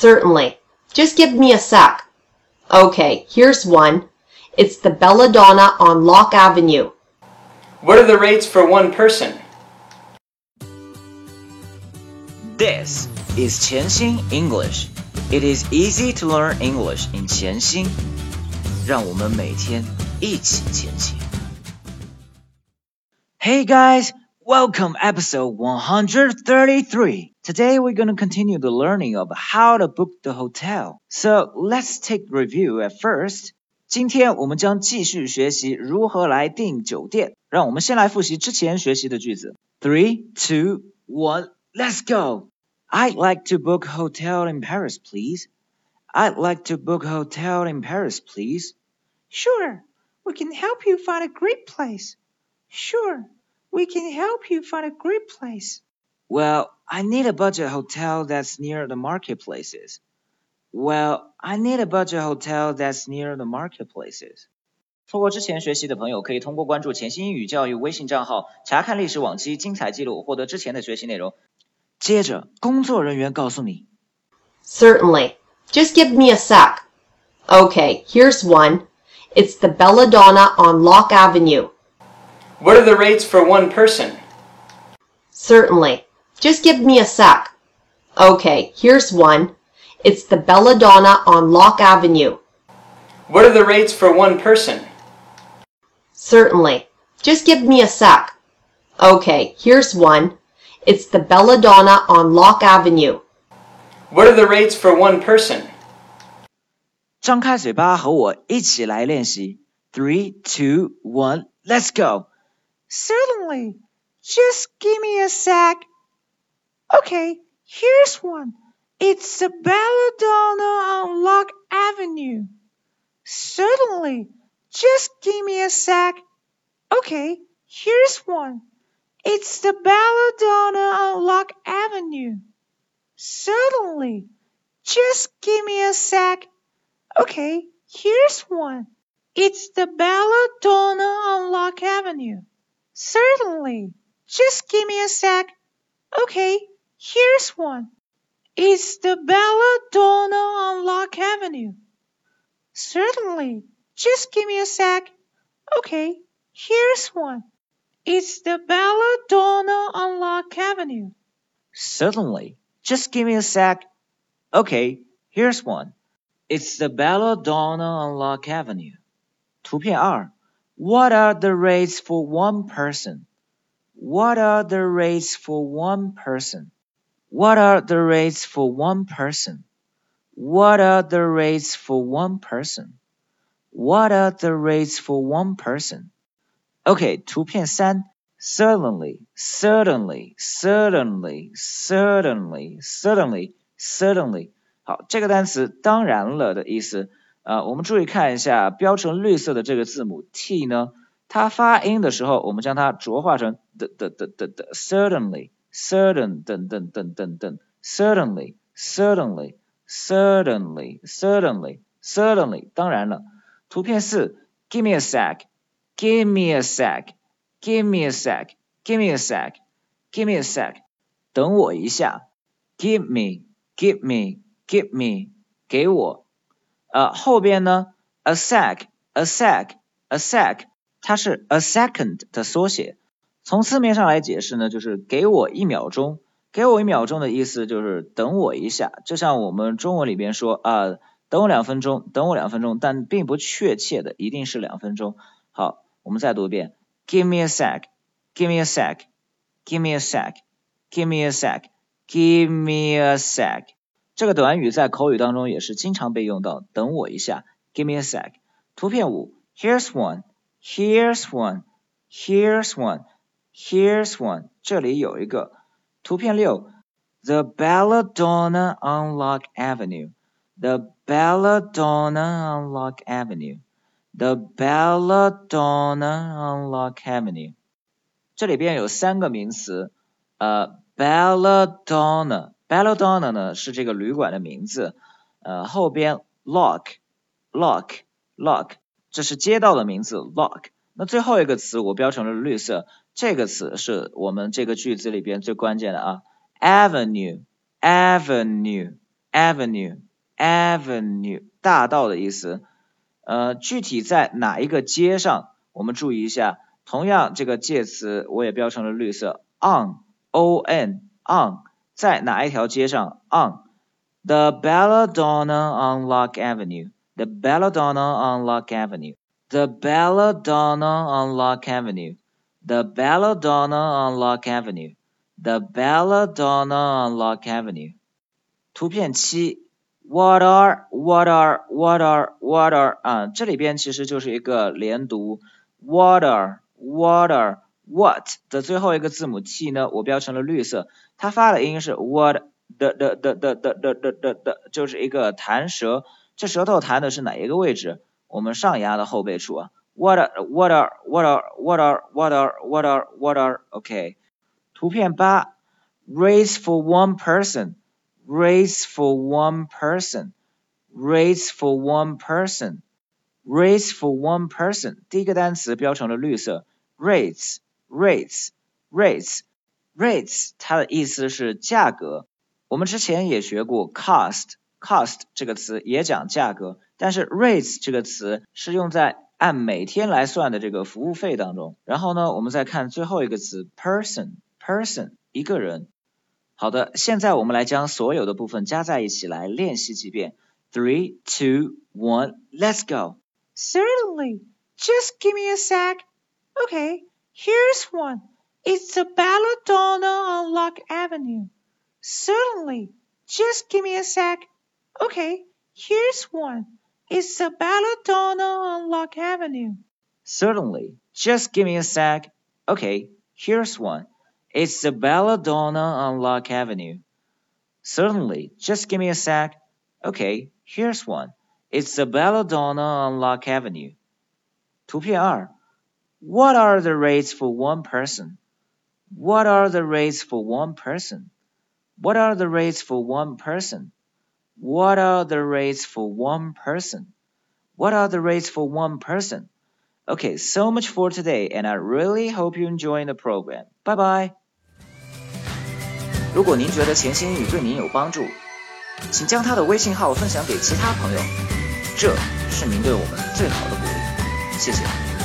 Certainly. Just give me a sec. Okay, here's one. It's the Belladonna on Lock Avenue. What are the rates for one person? This is 潜心 English. It is easy to learn English in 潜心。让我们每天一起前行。Hey guys, welcome episode 133. Today we're going to continue the learning of how to book the hotel. So let's take review at first. 今天我们将继续学习如何来订酒店。让我们先来复习之前学习的句子。Three, two, one, let's go. I'd like to book hotel in Paris, please. I'd like to book hotel in Paris, please. Sure, we can help you find a great place. Sure, we can help you find a great place. Well, I need a budget hotel that's near the marketplaces. Well, I need a budget hotel that's near the marketplaces. 错过之前学习的朋友，可以通过关注潜心英语教育微信账号，查看历史往期精彩记录，获得之前的学习内容。接着，工作人员告诉你 Certainly. Just give me a sec. Okay, here's one. It's the Belladonna on Lock Avenue. What are the rates for one person? Certainly. Just give me a sec. Okay, here's one. It's the Belladonna on Lock Avenue. What are the rates for one person? Certainly. Just give me a sec. Okay, here's one. It's the Belladonna on Lock Avenue. What are the rates for one person? 张开嘴巴和我一起来练习。Three, two, one, let's go. Certainly. Just give me a sec. Okay, here's one. It's the Belladonna on Lock Avenue. Certainly. Just give me a sec. Okay, here's one. It's the Belladonna on Lock Avenue. Certainly. Just give me a sec. Okay, here's one. It's the Belladonna on Lock Avenue. Certainly. Just give me a sec. Okay, here's one. It's the Belladonna on Lock Avenue. Certainly. Just give me a sec. Okay, here's one. It's the Belladonna on Lock Avenue. Certainly. Just give me a sec. Okay, here's one. It's the Belladonna on Lock Avenue. 图片二 What are the rates for one person? What are the rates for one person? What are the rates for one person? What are the rates for one person? What are the rates for one person? OK，图片三，certainly, certainly, certainly, certainly, certainly, certainly。好，这个单词当然了的意思，呃，我们注意看一下标成绿色的这个字母 t 呢，它发音的时候，我们将它浊化成的的的的的，certainly, certain 等等等等等，certainly, certainly, certainly, certainly, certainly。当然了，图片四，give me a sec。Give me a sec. Give me a sec. Give me a sec. Give me a sec. 等我一下。Give me. Give me. Give me. 给我。呃，后边呢？A sec. A sec. A sec. 它是 a second 的缩写。 从字面上来解释呢，就是给我一秒钟。给我一秒钟的意思就是等我一下，就像我们中文里边说啊，等我两分钟，等我两分钟，但并不确切的一定是两分钟。好。我们再读一遍，Give me a sec, give me a sec, give me a sec, give me a sec, give me a sec。这个短语在口语当中也是经常被用到。等我一下，Give me a sec。图片五，Here's one, here's one，Here's one here's one, here's one。这里有一个。图片六，The Belladonna on Lock Avenue, the Belladonna on Lock Avenue。The Belladonna on Lock Avenue，这里边有三个名词，呃，Belladonna，Belladonna 呢是这个旅馆的名字，呃，后边 Lock，Lock，Lock，这是街道的名字，Lock。 那最后一个词我标成了绿色，这个词是我们这个句子里边最关键的啊，Avenue，Avenue，Avenue，Avenue 大道的意思。呃，具体在哪一个街上？我们注意一下，同样这个介词我也标成了绿色，on，o n on，在哪一条街上？on，the Belladonna on Lock Avenue，the Belladonna on Lock Avenue Avenue，the Belladonna on Lock Avenue，the Belladonna on Lock Avenue，the Belladonna on Lock Avenue。图片七。What are what are what are what are 啊，这里边其实就是一个连读。Water water what 的最后一个字母 t 呢，我标成了绿色，它发的音是 what 的的的的的的的的的，就是一个弹舌。这舌头弹的是哪一个位置？ 我们上牙的后背处啊。Water water water water water water water OK。图片八，race for one person。race for one person, race for one person, race for one person。第一个单词标成了绿色，rates rates rates rates，它的意思是价格。我们之前也学过 cost cost 这个词也讲价格， 但是 rates 这个词是用在按每天来算的这个服务费当中。然后呢，我们再看最后一个词 person person 一个人。好的，现在我们来将所有的部分加在一起来练习几遍。Three, two, one, let's go. Certainly. Just give me a sec. Okay, here's one. It's the Belladonna on Lock Avenue. Certainly. Just give me a sec. Okay, here's one. It's the Belladonna on Lock Avenue. Certainly. Just give me a sec. Okay, here's one. It's the Belladonna on Lock Avenue. Certainly. Just give me a sec. Okay, here's one. It's the Belladonna on Lock Avenue. 图片二 What are the rates for one person? What are the rates for one person? What are the rates for one person? What are the rates for one person? What are the rates for one person? Okay, so much for today, and I really hope you enjoy the program. Bye bye. 如果您觉得钱新语对您有帮助，请将他的微信号分享给其他朋友，这是您对我们最好的鼓励。谢谢。